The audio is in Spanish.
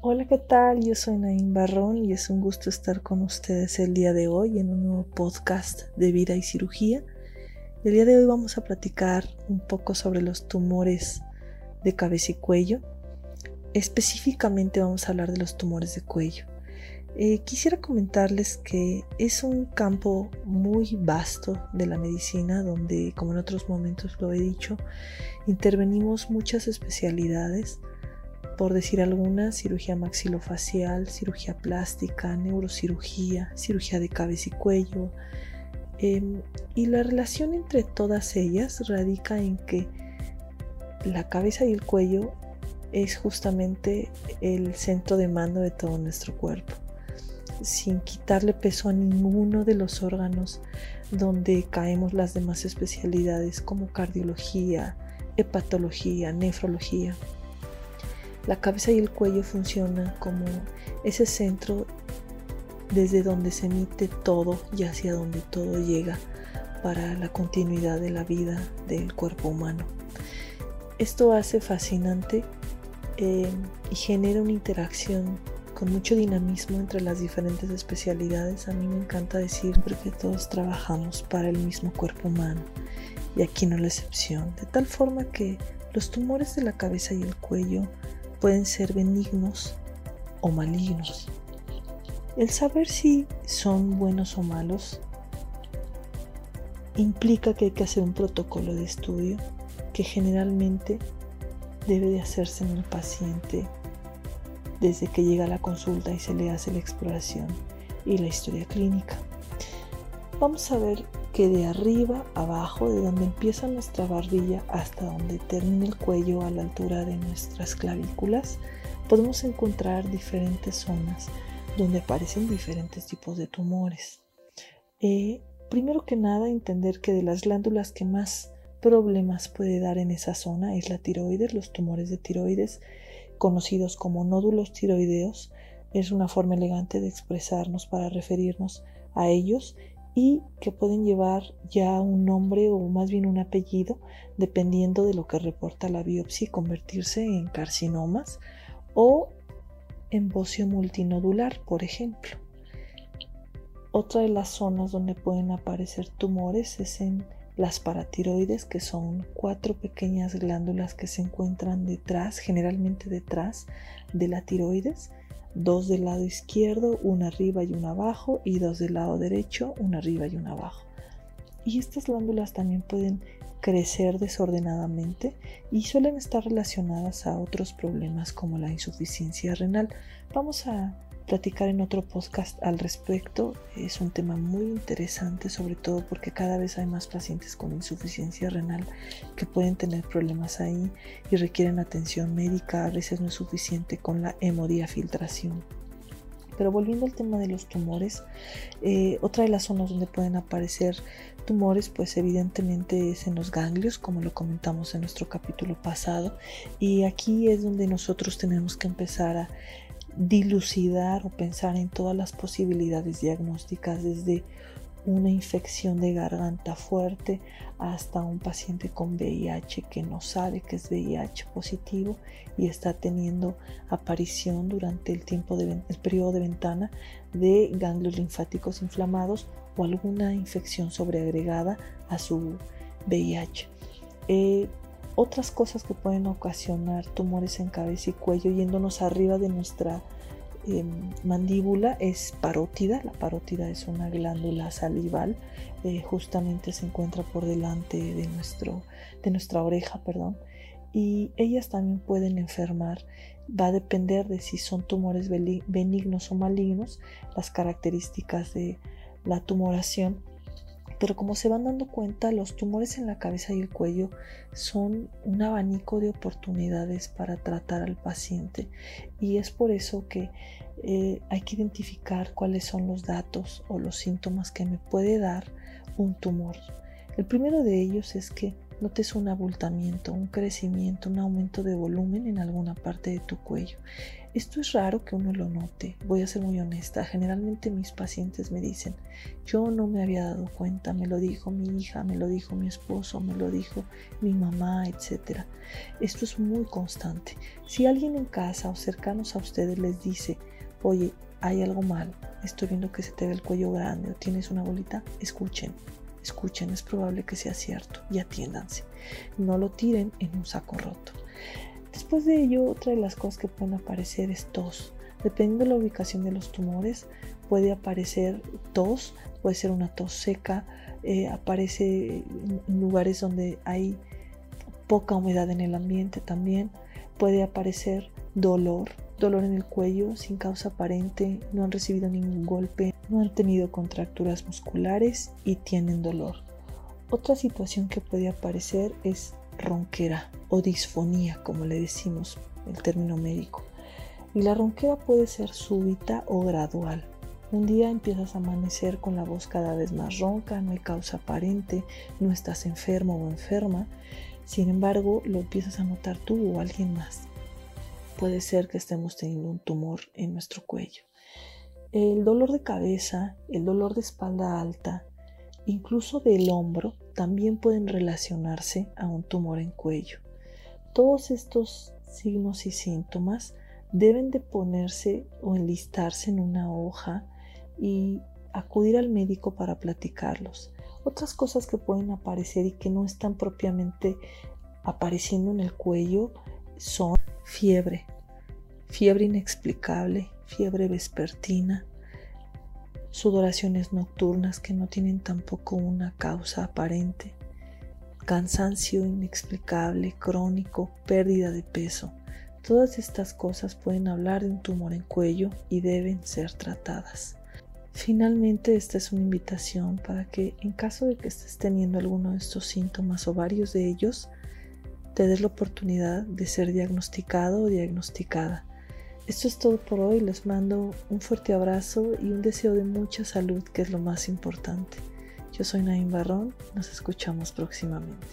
Hola, ¿qué tal? Yo soy Naim Barrón y es un gusto estar con ustedes el día de hoy en un nuevo podcast de vida y cirugía. El día de hoy vamos a platicar un poco sobre los tumores de cabeza y cuello. Específicamente vamos a hablar de los tumores de cuello. Eh, quisiera comentarles que es un campo muy vasto de la medicina donde, como en otros momentos lo he dicho, intervenimos muchas especialidades por decir alguna, cirugía maxilofacial, cirugía plástica, neurocirugía, cirugía de cabeza y cuello. Em, y la relación entre todas ellas radica en que la cabeza y el cuello es justamente el centro de mando de todo nuestro cuerpo, sin quitarle peso a ninguno de los órganos donde caemos las demás especialidades como cardiología, hepatología, nefrología. La cabeza y el cuello funcionan como ese centro desde donde se emite todo y hacia donde todo llega para la continuidad de la vida del cuerpo humano. Esto hace fascinante eh, y genera una interacción con mucho dinamismo entre las diferentes especialidades. A mí me encanta decir que todos trabajamos para el mismo cuerpo humano y aquí no la excepción, de tal forma que los tumores de la cabeza y el cuello pueden ser benignos o malignos. El saber si son buenos o malos implica que hay que hacer un protocolo de estudio que generalmente debe de hacerse en el paciente desde que llega la consulta y se le hace la exploración y la historia clínica. Vamos a ver que de arriba abajo, de donde empieza nuestra barbilla hasta donde termina el cuello a la altura de nuestras clavículas, podemos encontrar diferentes zonas donde aparecen diferentes tipos de tumores. Eh, primero que nada, entender que de las glándulas que más problemas puede dar en esa zona es la tiroides, los tumores de tiroides, conocidos como nódulos tiroideos, es una forma elegante de expresarnos para referirnos a ellos y que pueden llevar ya un nombre o más bien un apellido dependiendo de lo que reporta la biopsia y convertirse en carcinomas o en bocio multinodular, por ejemplo. Otra de las zonas donde pueden aparecer tumores es en las paratiroides, que son cuatro pequeñas glándulas que se encuentran detrás, generalmente detrás de la tiroides, dos del lado izquierdo, una arriba y una abajo, y dos del lado derecho, una arriba y una abajo. Y estas glándulas también pueden crecer desordenadamente y suelen estar relacionadas a otros problemas como la insuficiencia renal. Vamos a platicar en otro podcast al respecto. Es un tema muy interesante, sobre todo porque cada vez hay más pacientes con insuficiencia renal que pueden tener problemas ahí y requieren atención médica. A veces no es suficiente con la hemodiafiltración. Pero volviendo al tema de los tumores, eh, otra de las zonas donde pueden aparecer tumores, pues evidentemente es en los ganglios, como lo comentamos en nuestro capítulo pasado. Y aquí es donde nosotros tenemos que empezar a dilucidar o pensar en todas las posibilidades diagnósticas desde una infección de garganta fuerte hasta un paciente con VIH que no sabe que es VIH positivo y está teniendo aparición durante el tiempo de, periodo de ventana de ganglios linfáticos inflamados o alguna infección sobreagregada a su VIH. Eh, otras cosas que pueden ocasionar tumores en cabeza y cuello yéndonos arriba de nuestra em, mandíbula es parótida. La parótida es una glándula salival, eh, justamente se encuentra por delante de, nuestro, de nuestra oreja, perdón. Y ellas también pueden enfermar. Va a depender de si son tumores benignos o malignos, las características de la tumoración pero como se van dando cuenta, los tumores en la cabeza y el cuello son un abanico de oportunidades para tratar al paciente y es por eso que eh, hay que identificar cuáles son los datos o los síntomas que me puede dar un tumor. El primero de ellos es que notes un abultamiento, un crecimiento, un aumento de volumen en alguna parte de tu cuello. Esto es raro que uno lo note, voy a ser muy honesta. Generalmente mis pacientes me dicen, yo no me había dado cuenta, me lo dijo mi hija, me lo dijo mi esposo, me lo dijo mi mamá, etc. Esto es muy constante. Si alguien en casa o cercanos a ustedes les dice, oye, hay algo mal, estoy viendo que se te ve el cuello grande o tienes una bolita, escuchen, escuchen, es probable que sea cierto y atiéndanse. No lo tiren en un saco roto. Después de ello, otra de las cosas que pueden aparecer es tos. Dependiendo de la ubicación de los tumores, puede aparecer tos, puede ser una tos seca, eh, aparece en lugares donde hay poca humedad en el ambiente también, puede aparecer dolor, dolor en el cuello sin causa aparente, no han recibido ningún golpe, no han tenido contracturas musculares y tienen dolor. Otra situación que puede aparecer es ronquera o disfonía, como le decimos el término médico. Y la ronquera puede ser súbita o gradual. Un día empiezas a amanecer con la voz cada vez más ronca, no hay causa aparente, no estás enfermo o enferma, sin embargo lo empiezas a notar tú o alguien más. Puede ser que estemos teniendo un tumor en nuestro cuello. El dolor de cabeza, el dolor de espalda alta, incluso del hombro, también pueden relacionarse a un tumor en cuello. Todos estos signos y síntomas deben de ponerse o enlistarse en una hoja y acudir al médico para platicarlos. Otras cosas que pueden aparecer y que no están propiamente apareciendo en el cuello son fiebre, fiebre inexplicable, fiebre vespertina, sudoraciones nocturnas que no tienen tampoco una causa aparente, cansancio inexplicable, crónico, pérdida de peso. Todas estas cosas pueden hablar de un tumor en cuello y deben ser tratadas. Finalmente, esta es una invitación para que en caso de que estés teniendo alguno de estos síntomas o varios de ellos, te la oportunidad de ser diagnosticado o diagnosticada. Esto es todo por hoy. Les mando un fuerte abrazo y un deseo de mucha salud, que es lo más importante. Yo soy Naim Barrón. Nos escuchamos próximamente.